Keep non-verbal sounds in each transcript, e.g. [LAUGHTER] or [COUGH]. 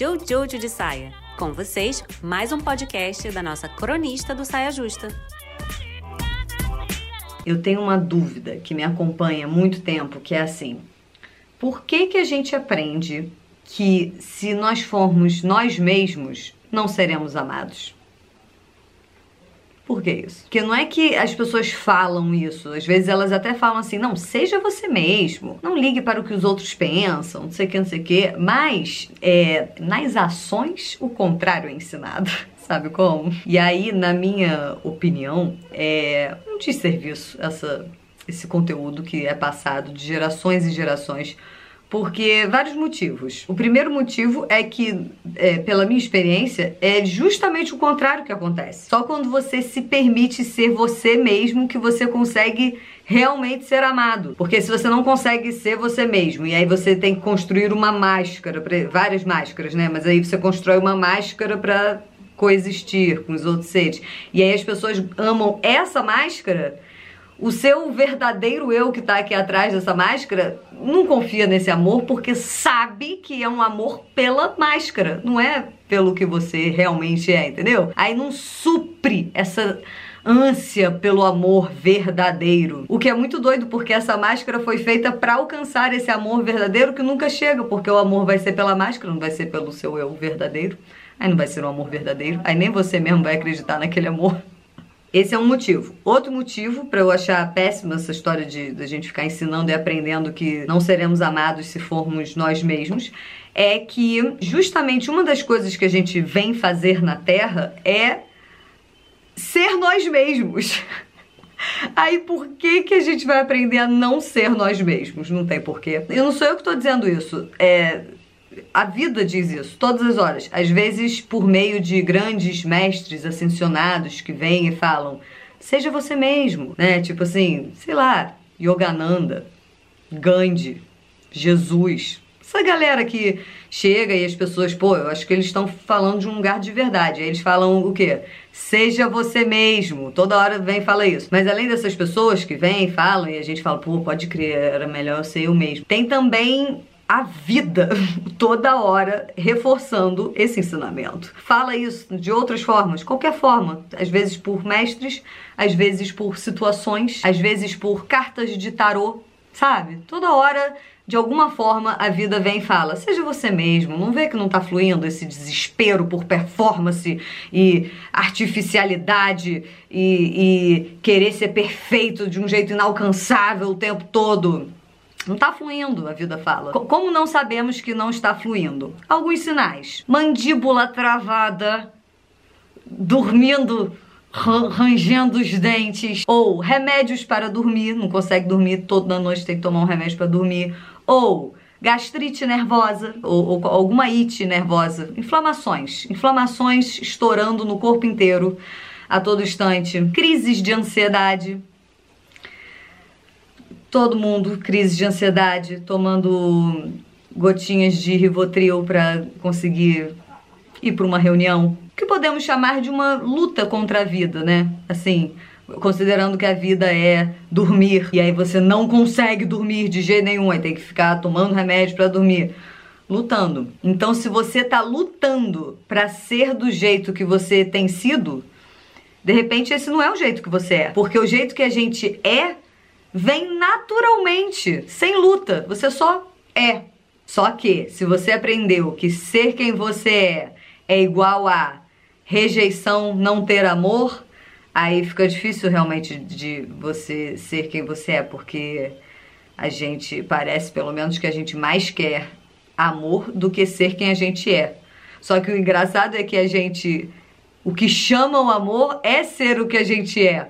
Jojo de Saia. Com vocês, mais um podcast da nossa cronista do Saia Justa. Eu tenho uma dúvida que me acompanha há muito tempo, que é assim: por que que a gente aprende que se nós formos nós mesmos, não seremos amados? Por que isso? Porque não é que as pessoas falam isso, às vezes elas até falam assim, não, seja você mesmo, não ligue para o que os outros pensam, não sei o que, não sei o que, mas é, nas ações o contrário é ensinado. [LAUGHS] Sabe como? E aí, na minha opinião, é um desserviço essa, esse conteúdo que é passado de gerações e gerações porque vários motivos. O primeiro motivo é que, é, pela minha experiência, é justamente o contrário que acontece. Só quando você se permite ser você mesmo que você consegue realmente ser amado. Porque se você não consegue ser você mesmo, e aí você tem que construir uma máscara, várias máscaras, né? Mas aí você constrói uma máscara para coexistir com os outros seres. E aí as pessoas amam essa máscara o seu verdadeiro eu que tá aqui atrás dessa máscara não confia nesse amor porque sabe que é um amor pela máscara, não é pelo que você realmente é, entendeu? Aí não supre essa ânsia pelo amor verdadeiro. O que é muito doido porque essa máscara foi feita para alcançar esse amor verdadeiro que nunca chega, porque o amor vai ser pela máscara, não vai ser pelo seu eu verdadeiro. Aí não vai ser um amor verdadeiro. Aí nem você mesmo vai acreditar naquele amor. Esse é um motivo. Outro motivo para eu achar péssima essa história de, de a gente ficar ensinando e aprendendo que não seremos amados se formos nós mesmos é que justamente uma das coisas que a gente vem fazer na Terra é ser nós mesmos. [LAUGHS] Aí por que que a gente vai aprender a não ser nós mesmos? Não tem porquê. E não sou eu que estou dizendo isso. É a vida diz isso todas as horas. Às vezes, por meio de grandes mestres ascensionados que vêm e falam: seja você mesmo, né? Tipo assim, sei lá, Yogananda, Gandhi, Jesus. Essa galera que chega e as pessoas, pô, eu acho que eles estão falando de um lugar de verdade. Aí eles falam o quê? Seja você mesmo. Toda hora vem e fala isso. Mas além dessas pessoas que vêm e falam, e a gente fala, pô, pode crer, era melhor eu ser eu mesmo. Tem também a vida [LAUGHS] toda hora reforçando esse ensinamento. Fala isso de outras formas, qualquer forma, às vezes por mestres, às vezes por situações, às vezes por cartas de tarô, sabe? Toda hora, de alguma forma, a vida vem e fala: seja você mesmo, não vê que não tá fluindo esse desespero por performance e artificialidade e, e querer ser perfeito de um jeito inalcançável o tempo todo. Não está fluindo, a vida fala. Como não sabemos que não está fluindo? Alguns sinais: mandíbula travada, dormindo rangendo os dentes, ou remédios para dormir, não consegue dormir, toda noite tem que tomar um remédio para dormir, ou gastrite nervosa, ou, ou, alguma ite nervosa, inflamações, inflamações estourando no corpo inteiro a todo instante, crises de ansiedade, todo mundo crise de ansiedade, tomando gotinhas de Rivotril para conseguir ir para uma reunião, que podemos chamar de uma luta contra a vida, né? Assim, considerando que a vida é dormir e aí você não consegue dormir de jeito nenhum, aí tem que ficar tomando remédio para dormir. Lutando. Então, se você tá lutando para ser do jeito que você tem sido, de repente esse não é o jeito que você é. Porque o jeito que a gente é vem naturalmente, sem luta. Você só é. Só que, se você aprendeu que ser quem você é é igual a rejeição, não ter amor, aí fica difícil realmente de você ser quem você é, porque a gente parece, pelo menos, que a gente mais quer amor do que ser quem a gente é. Só que o engraçado é que a gente. O que chama o amor é ser o que a gente é.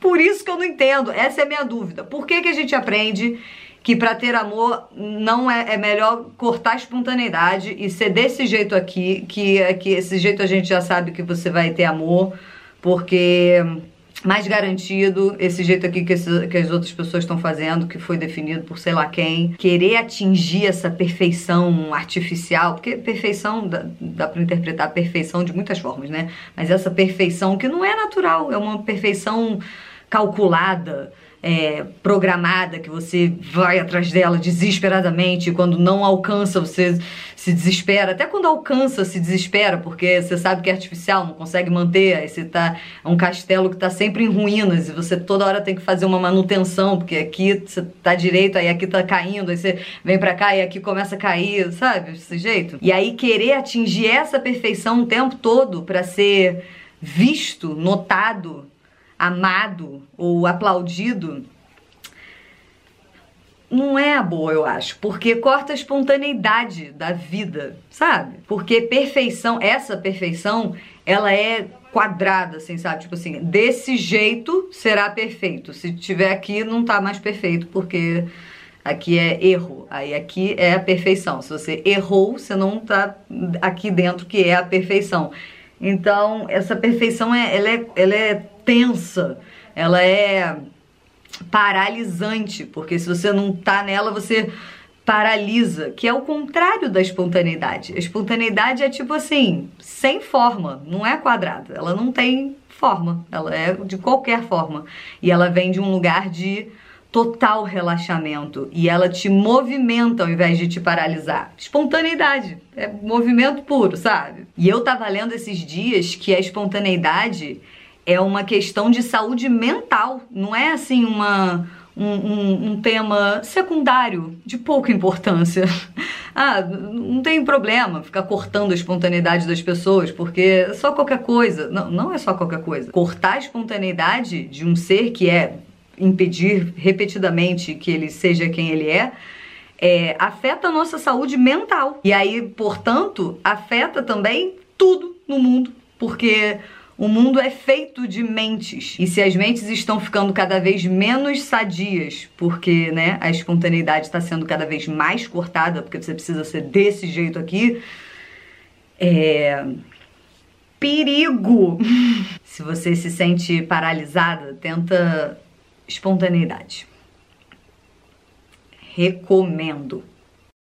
Por isso que eu não entendo, essa é a minha dúvida. Por que, que a gente aprende que para ter amor não é, é, melhor cortar a espontaneidade e ser desse jeito aqui, que, é que esse jeito a gente já sabe que você vai ter amor, porque mais garantido, esse jeito aqui que, esse, que as outras pessoas estão fazendo, que foi definido por sei lá quem, querer atingir essa perfeição artificial, porque perfeição dá, dá para interpretar perfeição de muitas formas, né? Mas essa perfeição que não é natural, é uma perfeição calculada, é, programada, que você vai atrás dela desesperadamente, quando não alcança, você se desespera. Até quando alcança, se desespera, porque você sabe que é artificial, não consegue manter. Aí você tá. É um castelo que tá sempre em ruínas e você toda hora tem que fazer uma manutenção, porque aqui você tá direito, aí aqui tá caindo, aí você vem pra cá e aqui começa a cair, sabe? Desse jeito. E aí querer atingir essa perfeição o tempo todo para ser visto, notado, amado ou aplaudido não é a boa, eu acho, porque corta a espontaneidade da vida, sabe? Porque perfeição, essa perfeição, ela é quadrada, assim, sabe? Tipo assim, desse jeito será perfeito. Se tiver aqui, não tá mais perfeito, porque aqui é erro. Aí aqui é a perfeição. Se você errou, você não tá aqui dentro que é a perfeição. Então, essa perfeição é, ela é, ela é tensa, ela é paralisante, porque se você não tá nela, você paralisa, que é o contrário da espontaneidade. A espontaneidade é tipo assim, sem forma, não é quadrada, ela não tem forma, ela é de qualquer forma. E ela vem de um lugar de total relaxamento e ela te movimenta ao invés de te paralisar. Espontaneidade, é movimento puro, sabe? E eu tava lendo esses dias que a espontaneidade é uma questão de saúde mental, não é assim uma um, um, um, tema secundário, de pouca importância. [LAUGHS] ah, não tem problema ficar cortando a espontaneidade das pessoas, porque é só qualquer coisa. Não, não é só qualquer coisa. Cortar a espontaneidade de um ser que é impedir repetidamente que ele seja quem ele é, é afeta a nossa saúde mental. E aí, portanto, afeta também tudo no mundo, porque o mundo é feito de mentes. E se as mentes estão ficando cada vez menos sadias, porque né, a espontaneidade está sendo cada vez mais cortada, porque você precisa ser desse jeito aqui, é. Perigo! [LAUGHS] se você se sente paralisada, tenta espontaneidade. Recomendo.